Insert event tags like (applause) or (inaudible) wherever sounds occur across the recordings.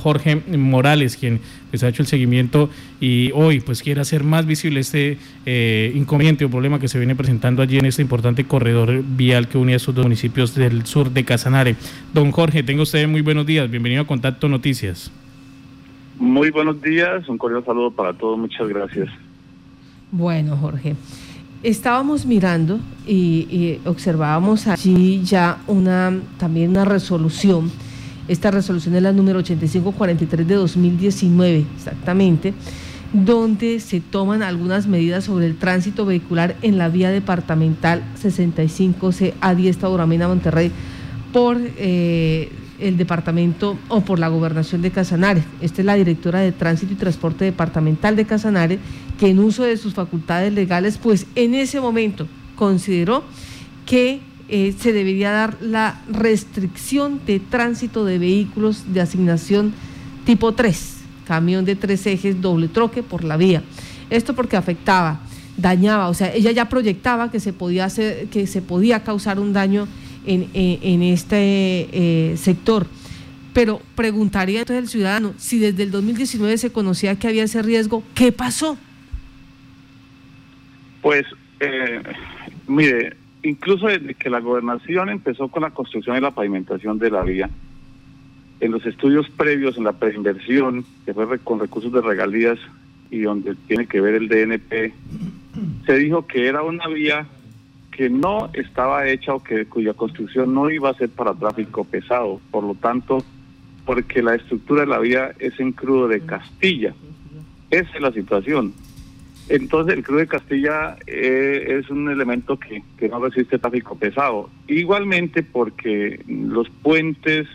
Jorge Morales, quien pues, ha hecho el seguimiento y hoy pues quiere hacer más visible este eh, inconveniente o problema que se viene presentando allí en este importante corredor vial que une a estos dos municipios del sur de Casanare. Don Jorge, tenga usted muy buenos días, bienvenido a Contacto Noticias. Muy buenos días, un cordial saludo para todos, muchas gracias. Bueno, Jorge, estábamos mirando y, observábamos allí ya una también una resolución. Esta resolución es la número 8543 de 2019, exactamente, donde se toman algunas medidas sobre el tránsito vehicular en la vía departamental 65C A10 Tauramena Monterrey por eh, el departamento o por la gobernación de Casanare. Esta es la directora de Tránsito y Transporte Departamental de Casanare, que en uso de sus facultades legales, pues en ese momento consideró que eh, se debería dar la restricción de tránsito de vehículos de asignación tipo 3, camión de tres ejes, doble troque por la vía. Esto porque afectaba, dañaba, o sea, ella ya proyectaba que se podía hacer, que se podía causar un daño en, este eh, sector. Pero preguntaría entonces el ciudadano, si desde el 2019 se conocía que había ese riesgo, ¿qué pasó? Pues, eh, mire, incluso desde que la gobernación empezó con la construcción y la pavimentación de la vía, en los estudios previos, en la preinversión, que fue con recursos de regalías y donde tiene que ver el DNP, se dijo que era una vía que no estaba hecha o que cuya construcción no iba a ser para tráfico pesado. Por lo tanto, porque la estructura de la vía es en crudo de Castilla. Esa es la situación. Entonces el crudo de Castilla eh, es un elemento que, que no resiste tráfico pesado. Igualmente porque los puentes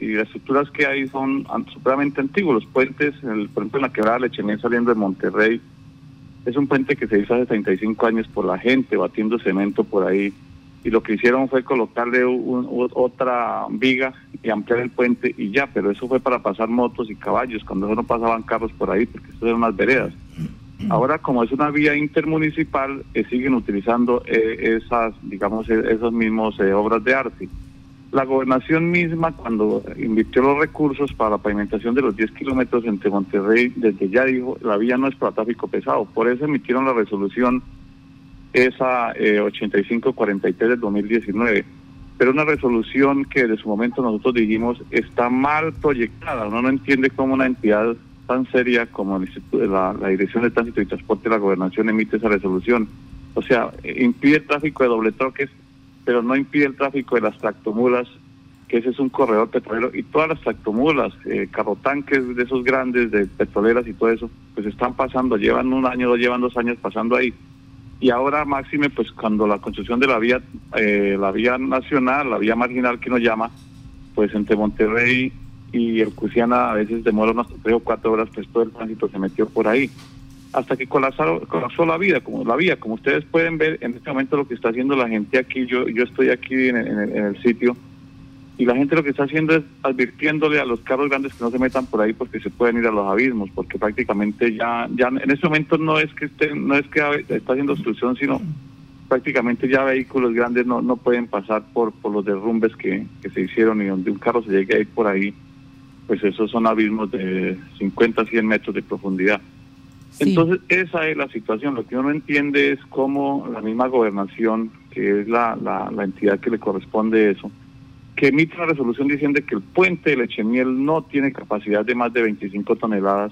y las estructuras que hay son supremamente antiguos. Los puentes, el, por ejemplo en la quebrada Lechemén saliendo de Monterrey, es un puente que se hizo hace 35 años por la gente, batiendo cemento por ahí. Y lo que hicieron fue colocarle otra viga y ampliar el puente y ya, pero eso fue para pasar motos y caballos, cuando no pasaban carros por ahí, porque esto eran unas veredas. Ahora, como es una vía intermunicipal, eh, siguen utilizando eh, esas, digamos, e-, esas mismas eh, obras de arte. La gobernación misma, cuando invirtió los recursos para la pavimentación de los 10 kilómetros entre Monterrey, desde ya dijo, la vía no es para tráfico pesado. Por eso emitieron la resolución esa eh, 8543 del 2019. Pero una resolución que de su momento nosotros dijimos está mal proyectada. Uno no entiende cómo una entidad tan seria como la, la Dirección de Tránsito y Transporte de la Gobernación emite esa resolución. O sea, impide el tráfico de doble troques pero no impide el tráfico de las tractomulas, que ese es un corredor petrolero, y todas las tractomulas, eh, carrotanques de esos grandes, de petroleras y todo eso, pues están pasando, llevan un año, llevan dos años pasando ahí. Y ahora, máxime, pues cuando la construcción de la vía, eh, la vía nacional, la vía marginal que nos llama, pues entre Monterrey y el Cusiana a veces demora unas tres o cuatro horas, pues todo el tránsito se metió por ahí. Hasta que colapsó, colapsó la vida, como la vía, como ustedes pueden ver en este momento lo que está haciendo la gente aquí, yo, yo estoy aquí en, el, sitio y la gente lo que está haciendo es advirtiéndole a los carros grandes que no se metan por ahí porque se pueden ir a los abismos, porque prácticamente ya, ya en este momento no es que estén, no es que está haciendo obstrucción, sino prácticamente ya vehículos grandes no, no pueden pasar por, por los derrumbes que, que se hicieron y donde un carro se llegue a ir por ahí, pues esos son abismos de 50 a 100 metros de profundidad. Entonces, esa es la situación. Lo que uno entiende es cómo la misma gobernación, que es la, la, entidad que le corresponde eso, que emite una resolución diciendo que el puente de Lechemiel no tiene capacidad de más de 25 toneladas,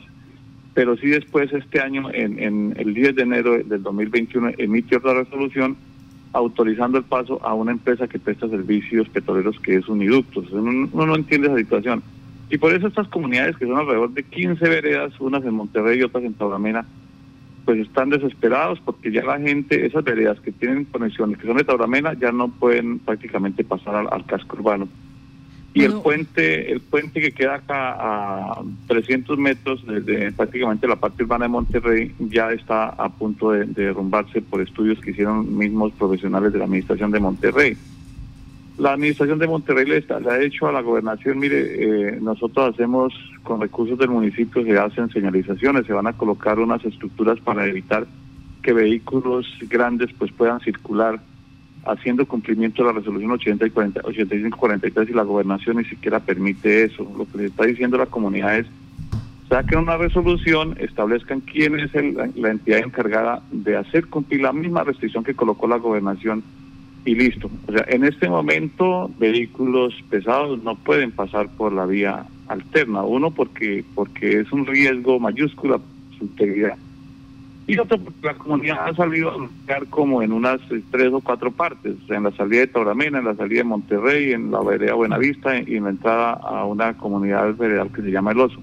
pero sí después este año, en, en el 10 de enero del 2021, emite otra resolución autorizando el paso a una empresa que presta servicios petroleros que es Uniductos. Uno, uno no entiende esa situación. Y por eso estas comunidades, que son alrededor de 15 veredas, unas en Monterrey y otras en Tauramena, pues están desesperados porque ya la gente, esas veredas que tienen conexiones, que son de Tauramena, ya no pueden prácticamente pasar al, casco urbano. Y el puente el puente que queda acá a 300 metros desde prácticamente la parte urbana de Monterrey ya está a punto de derrumbarse por estudios que hicieron mismos profesionales de la administración de Monterrey. La administración de Monterrey le, está, le ha hecho a la gobernación, mire, eh, nosotros hacemos con recursos del municipio, se hacen señalizaciones, se van a colocar unas estructuras para evitar que vehículos grandes pues puedan circular haciendo cumplimiento de la resolución 80 y 40, 8543 y la gobernación ni siquiera permite eso. Lo que le está diciendo la comunidad es saquen una resolución, establezcan quién es la entidad encargada de hacer cumplir la misma restricción que colocó la gobernación y listo. O sea, en este momento vehículos pesados no pueden pasar por la vía alterna. Uno porque porque es un riesgo mayúscula su integridad. Y otro porque la comunidad ha salido a luchar como en unas tres o cuatro partes, en la salida de Tauramena, en la salida de Monterrey, en la vereda Buenavista y en la entrada a una comunidad veredal que se llama El Oso.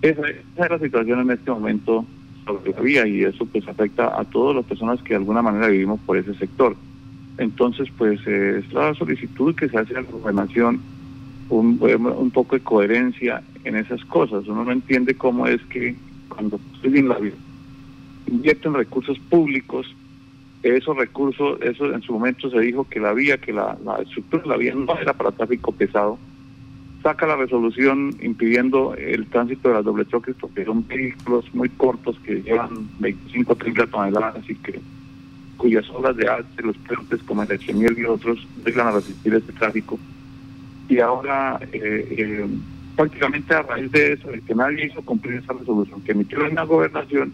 Esa, esa es la situación en este momento sobre la vía y eso pues afecta a todas las personas que de alguna manera vivimos por ese sector. Entonces, pues eh, es la solicitud que se hace a la gobernación, un, un poco de coherencia en esas cosas. Uno no entiende cómo es que cuando la vida invierten recursos públicos, esos recursos, eso en su momento se dijo que la vía, que la, la estructura de la vía no era para tráfico pesado, saca la resolución impidiendo el tránsito de las doble choques porque son vehículos muy cortos que llevan 25 o 30 toneladas y que cuyas obras de arte, los puentes como el Echemiel y otros, llegan a resistir este tráfico. Y ahora, eh, eh, prácticamente a raíz de eso, de que nadie hizo cumplir esa resolución que emitió en la gobernación,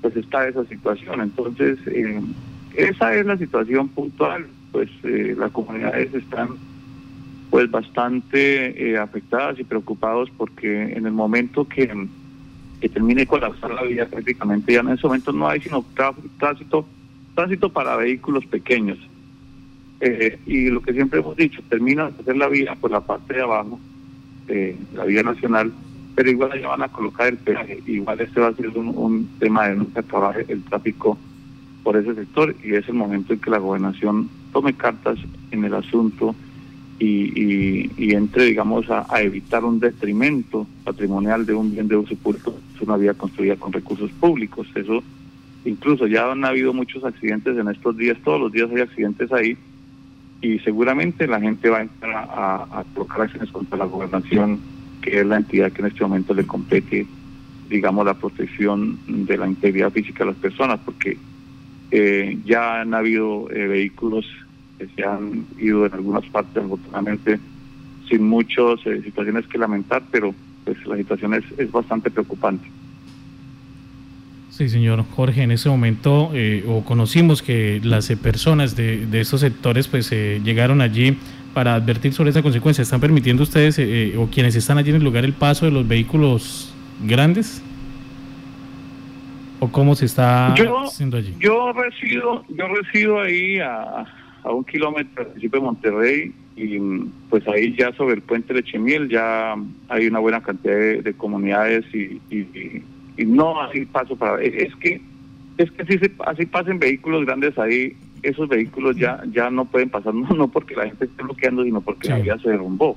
pues está esa situación. Entonces, eh, esa es la situación puntual. Pues las comunidades están pues bastante afectadas y preocupados porque en el momento que, que termine de colapsar la vía prácticamente ya en ese momento no hay sino tránsito tránsito para vehículos pequeños. Eh, y lo que siempre hemos dicho, termina de hacer la vía por la parte de abajo, de la vía nacional, pero igual allá van a colocar el peaje. Igual este va a ser un, tema de nunca acabar el tráfico por ese sector y es el momento en que la gobernación tome cartas en el asunto y, y, entre, digamos, a, a, evitar un detrimento patrimonial de un bien de uso público. Es una vía construida con recursos públicos. Eso Incluso ya han habido muchos accidentes en estos días, todos los días hay accidentes ahí y seguramente la gente va a entrar a, colocar acciones contra la gobernación, que es la entidad que en este momento le compete, digamos, la protección de la integridad física de las personas, porque eh, ya han habido eh, vehículos que se han ido en algunas partes, afortunadamente, sin muchas eh, situaciones que lamentar, pero pues la situación es bastante preocupante. Sí, señor Jorge, en ese momento eh, o conocimos que las eh, personas de, de, estos sectores pues eh, llegaron allí para advertir sobre esa consecuencia. ¿Están permitiendo ustedes o quienes están allí en el lugar el paso de los vehículos grandes? ¿O cómo se está haciendo allí? Yo resido, yo resido ahí a, a un kilómetro del municipio de Monterrey y pues ahí ya sobre el puente de Chemiel ya hay una buena cantidad de, comunidades y y no así paso para es que es que si se, así pasen vehículos grandes ahí esos vehículos ya ya no pueden pasar (laughs) no, no porque la gente esté bloqueando sino porque la vía se derrumbó.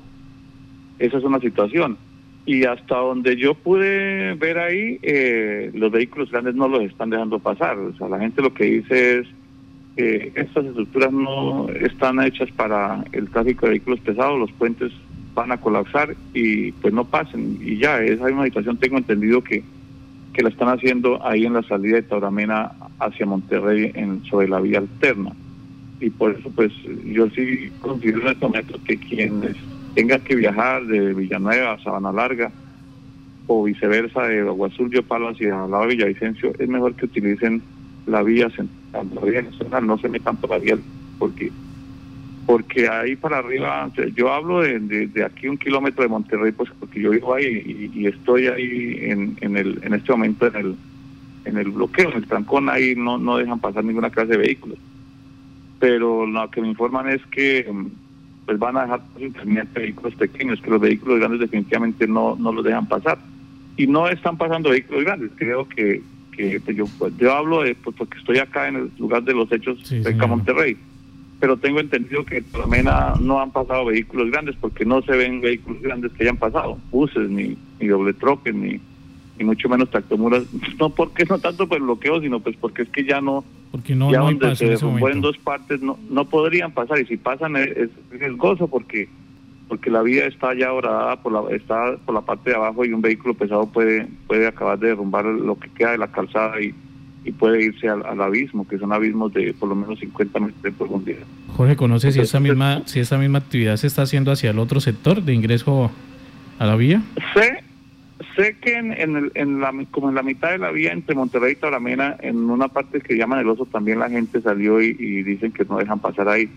Esa es una situación. Y hasta donde yo pude ver ahí eh, los vehículos grandes no los están dejando pasar. O sea la gente lo que dice es que estas estructuras no están hechas para el tráfico de vehículos pesados los puentes van a colapsar y pues no pasen. Y ya esa es una situación. Tengo entendido que que la están haciendo ahí en la salida de Tauramena hacia Monterrey en, sobre la vía alterna. Y por eso, pues, yo sí considero en este momento que quienes tengan que viajar de Villanueva a Sabana Larga o viceversa de Aguazul, Yopal hacia la Villavicencio, es mejor que utilicen la vía central, la vía nacional, no se metan por la vía, porque porque ahí para arriba, yo hablo de, aquí un kilómetro de Monterrey, pues porque yo vivo ahí y, estoy ahí en, en, el, en este momento en el, en el bloqueo, en el trancón, ahí no, no dejan pasar ninguna clase de vehículos. Pero lo que me informan es que pues van a dejar intermitentes vehículos pequeños, que los vehículos grandes definitivamente no, no los dejan pasar. Y no están pasando vehículos grandes, creo que, que pues, yo, pues, yo hablo de, pues porque estoy acá en el lugar de los hechos cerca de Monterrey pero tengo entendido que por lo menos no han pasado vehículos grandes porque no se ven vehículos grandes que hayan pasado, buses, ni, ni doble troque, ni, ni mucho menos tractomuras, (laughs) no porque no tanto por el bloqueo, sino pues porque es que ya no, porque no, ya no donde se derrumbó en dos partes no, no podrían pasar. Y si pasan es, es gozo porque porque la vía está ya horadada por la está por la parte de abajo y un vehículo pesado puede puede acabar de derrumbar lo que queda de la calzada y y puede irse al, al, abismo, que son abismos de por lo menos 50 metros de profundidad. Jorge, ¿conoce si esa misma si esa misma actividad se está haciendo hacia el otro sector de ingreso a la vía? Sé, sé que en, en, en la, como en la mitad de la vía entre Monterrey y Tauramena, en una parte que llaman el oso, también la gente salió y, y dicen que no dejan pasar ahí.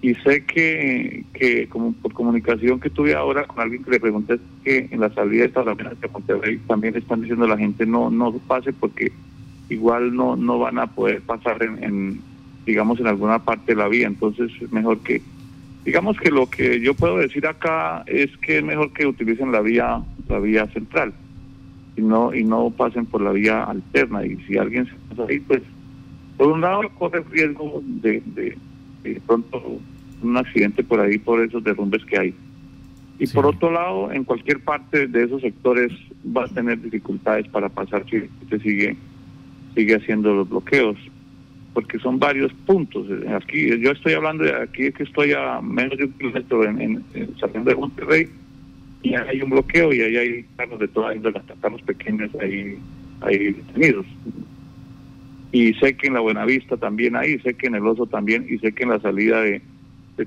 Y sé que, que como por comunicación que tuve ahora con alguien que le pregunté que en la salida de Tauramena hacia Monterrey también están diciendo a la gente no no pase porque igual no no van a poder pasar en, en digamos en alguna parte de la vía entonces es mejor que digamos que lo que yo puedo decir acá es que es mejor que utilicen la vía la vía central. Y no y no pasen por la vía alterna. Y si alguien se pasa ahí pues por un lado corre riesgo de, de, de pronto un accidente por ahí por esos derrumbes que hay. Y sí. por otro lado en cualquier parte de esos sectores va a tener dificultades para pasar si se sigue sigue haciendo los bloqueos porque son varios puntos. Aquí yo estoy hablando de aquí que estoy a menos de un kilómetro en, en, en saliendo de Monterrey y hay un bloqueo y ahí hay carros de toda índole, hasta carros pequeños ahí, ahí detenidos. Y sé que en la Buenavista también hay, sé que en el Oso también y sé que en la salida de, de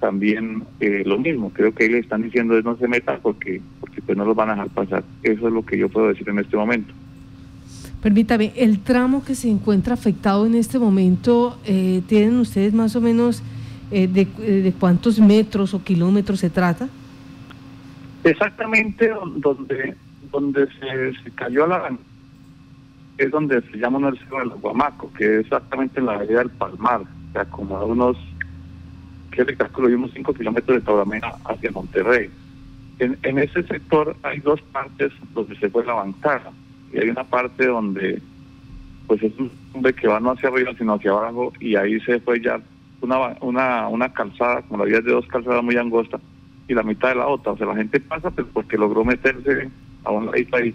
también eh, lo mismo. Creo que ahí le están diciendo no se metan porque, porque pues no los van a dejar pasar. Eso es lo que yo puedo decir en este momento. Permítame, el tramo que se encuentra afectado en este momento, eh, ¿tienen ustedes más o menos eh, de, de, cuántos metros o kilómetros se trata? Exactamente donde donde se, se cayó la es donde se llama el Cerro del Aguamaco, que es exactamente en la avenida del Palmar, o sea, como a unos, que le calculo, unos 5 kilómetros de Tauramena hacia Monterrey. En, ese sector hay dos partes donde se fue la y hay una parte donde pues es un hombre que va no hacia arriba sino hacia abajo y ahí se fue ya una una una calzada como la vía de dos calzadas muy angosta y la mitad de la otra. O sea la gente pasa pues porque logró meterse a un ladito ahí.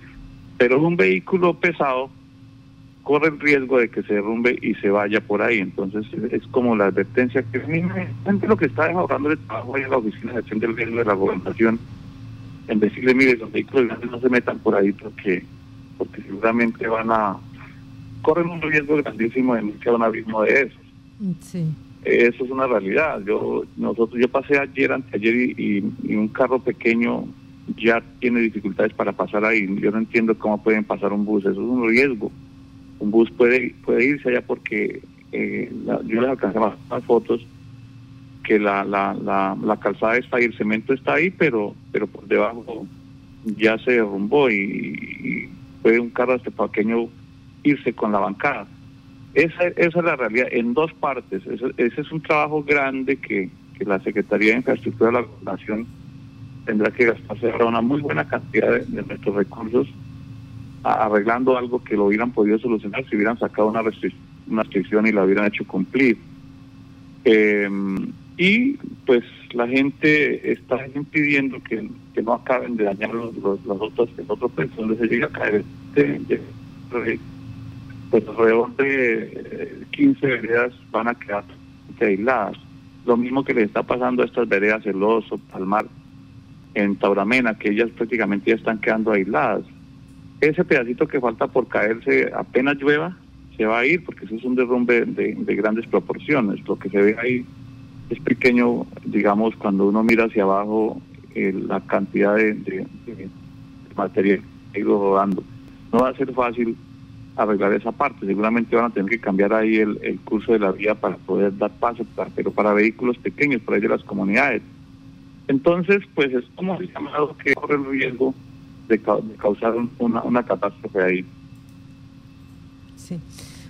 Pero es un vehículo pesado corre el riesgo de que se derrumbe y se vaya por ahí. Entonces es como la advertencia que gente lo que está ahorrando el trabajo en la oficina de gestión del riesgo de la gobernación en decirle mire los vehículos grandes no se metan por ahí porque porque seguramente van a corren un riesgo grandísimo de iniciar un abismo de esos. Sí. Eso es una realidad. Yo nosotros yo pasé ayer, anteayer y, y, y, un carro pequeño ya tiene dificultades para pasar ahí. Yo no entiendo cómo pueden pasar un bus. Eso es un riesgo. Un bus puede puede irse allá porque eh, la, yo les alcancé más, más fotos que la, la, la, la calzada está ahí, el cemento está ahí, pero pero por debajo ya se derrumbó y, y puede un carro este pequeño irse con la bancada. Esa, esa es la realidad en dos partes. Ese, ese es un trabajo grande que, que, la Secretaría de Infraestructura de la Nación tendrá que gastarse ahora una muy buena cantidad de, nuestros recursos arreglando algo que lo hubieran podido solucionar si hubieran sacado una, restric una restricción y la hubieran hecho cumplir. Eh, y pues la gente está impidiendo que, que no acaben de dañar los, los, las otras, puesto donde se llega a caer. Este, pues alrededor de 15 veredas van a quedar aisladas. Lo mismo que le está pasando a estas veredas, el Oso, Palmar, en Tauramena, que ellas prácticamente ya están quedando aisladas. Ese pedacito que falta por caerse, apenas llueva, se va a ir, porque eso es un derrumbe de, de grandes proporciones. Lo que se ve ahí es pequeño, digamos, cuando uno mira hacia abajo eh, la cantidad de, de, material que ha rodando. No va a ser fácil arreglar esa parte, seguramente van a tener que cambiar ahí el, el curso de la vía para poder dar paso, para, pero para vehículos pequeños, por ahí de las comunidades. Entonces, pues es como el llamado que corre el riesgo de, de causar una, una catástrofe ahí. Sí.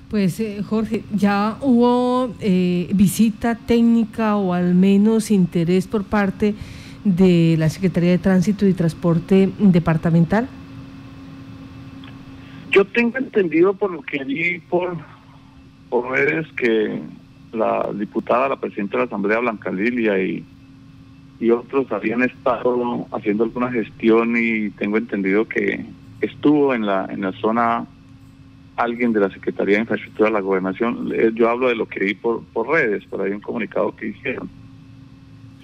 Pues eh, Jorge, ¿ya hubo eh, visita técnica o al menos interés por parte de la Secretaría de Tránsito y Transporte Departamental? Yo tengo entendido por lo que vi por, por redes que la diputada, la presidenta de la Asamblea, Blanca Lilia, y, y otros habían estado haciendo alguna gestión y tengo entendido que estuvo en la, en la zona alguien de la Secretaría de Infraestructura de la Gobernación. Yo hablo de lo que vi por, redes, por ahí un comunicado que hicieron.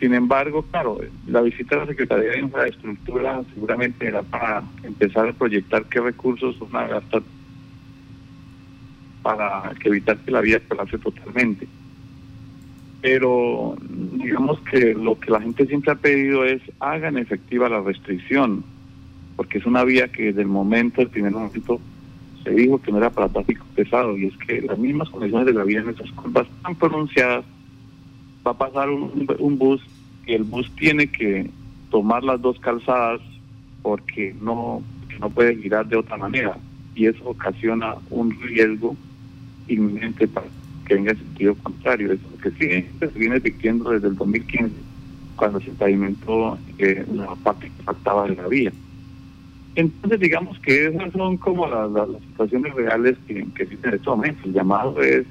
Sin embargo, claro, la visita a la Secretaría de Infraestructura seguramente era para empezar a proyectar qué recursos van a gastar para evitar que la vía colapse totalmente. Pero digamos que lo que la gente siempre ha pedido es hagan efectiva la restricción, porque es una vía que desde el momento, el primer momento, se dijo que no era para tráfico pesado, y es que las mismas condiciones de la vía en esas curvas están pronunciadas, va a pasar un, un bus y el bus tiene que tomar las dos calzadas porque no, no puede girar de otra manera y eso ocasiona un riesgo inminente para que venga en sentido contrario. Eso que sí, se viene repitiendo desde el 2015 cuando se pavimentó eh, la parte que faltaba de la vía. Entonces digamos que esas son como las, situaciones reales que, que existen en este momento. El llamado es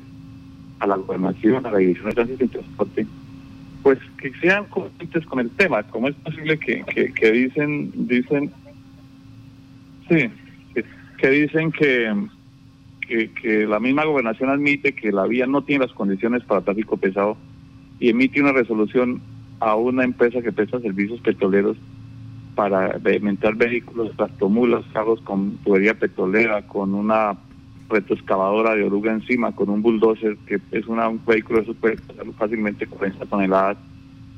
a la gobernación, a la Dirección de Tránsito y Transporte, pues que sean conscientes con el tema. ¿Cómo es posible que, que, dicen, dicen, sí, que, dicen que, que, la misma gobernación admite que la vía no tiene las condiciones para tráfico pesado y emite una resolución a una empresa que presta servicios petroleros para inventar vehículos, tractomulas, carros con tubería petrolera, con una retroexcavadora de oruga encima con un bulldozer que es una, un vehículo de puede fácilmente 40 toneladas.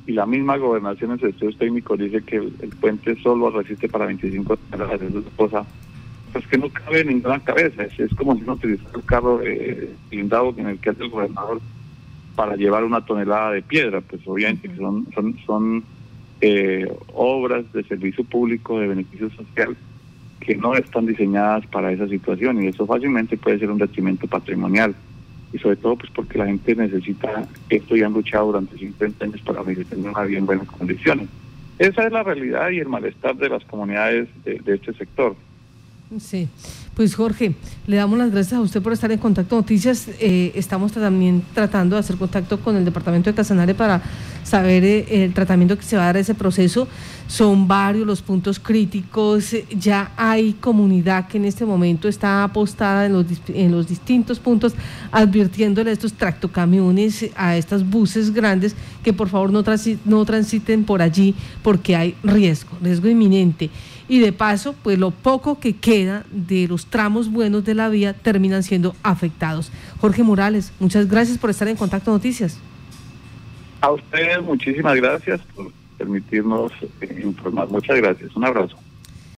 Y la misma gobernación en sus estudios técnicos dice que el, puente solo resiste para 25 toneladas de cosa pues que no cabe en ninguna cabeza. Es, como si no utilizara el carro eh, blindado en el que hace el gobernador para llevar una tonelada de piedra pues obviamente son son son eh, obras de servicio público de beneficio social que no están diseñadas para esa situación y eso fácilmente puede ser un detrimento patrimonial y sobre todo pues porque la gente necesita esto y han luchado durante 50 años para vivir en una bien buenas condiciones. Esa es la realidad y el malestar de las comunidades de, de este sector. Sí, pues Jorge, le damos las gracias a usted por estar en Contacto Noticias. Eh, estamos también tratando de hacer contacto con el Departamento de Casanare para saber eh, el tratamiento que se va a dar a ese proceso. Son varios los puntos críticos. Ya hay comunidad que en este momento está apostada en los, en los distintos puntos, advirtiéndole a estos tractocamiones, a estas buses grandes, que por favor no, no transiten por allí porque hay riesgo, riesgo inminente y de paso, pues lo poco que queda de los tramos buenos de la vía terminan siendo afectados. Jorge Morales, muchas gracias por estar en Contacto Noticias. A ustedes muchísimas gracias por permitirnos eh, informar. Muchas gracias. Un abrazo.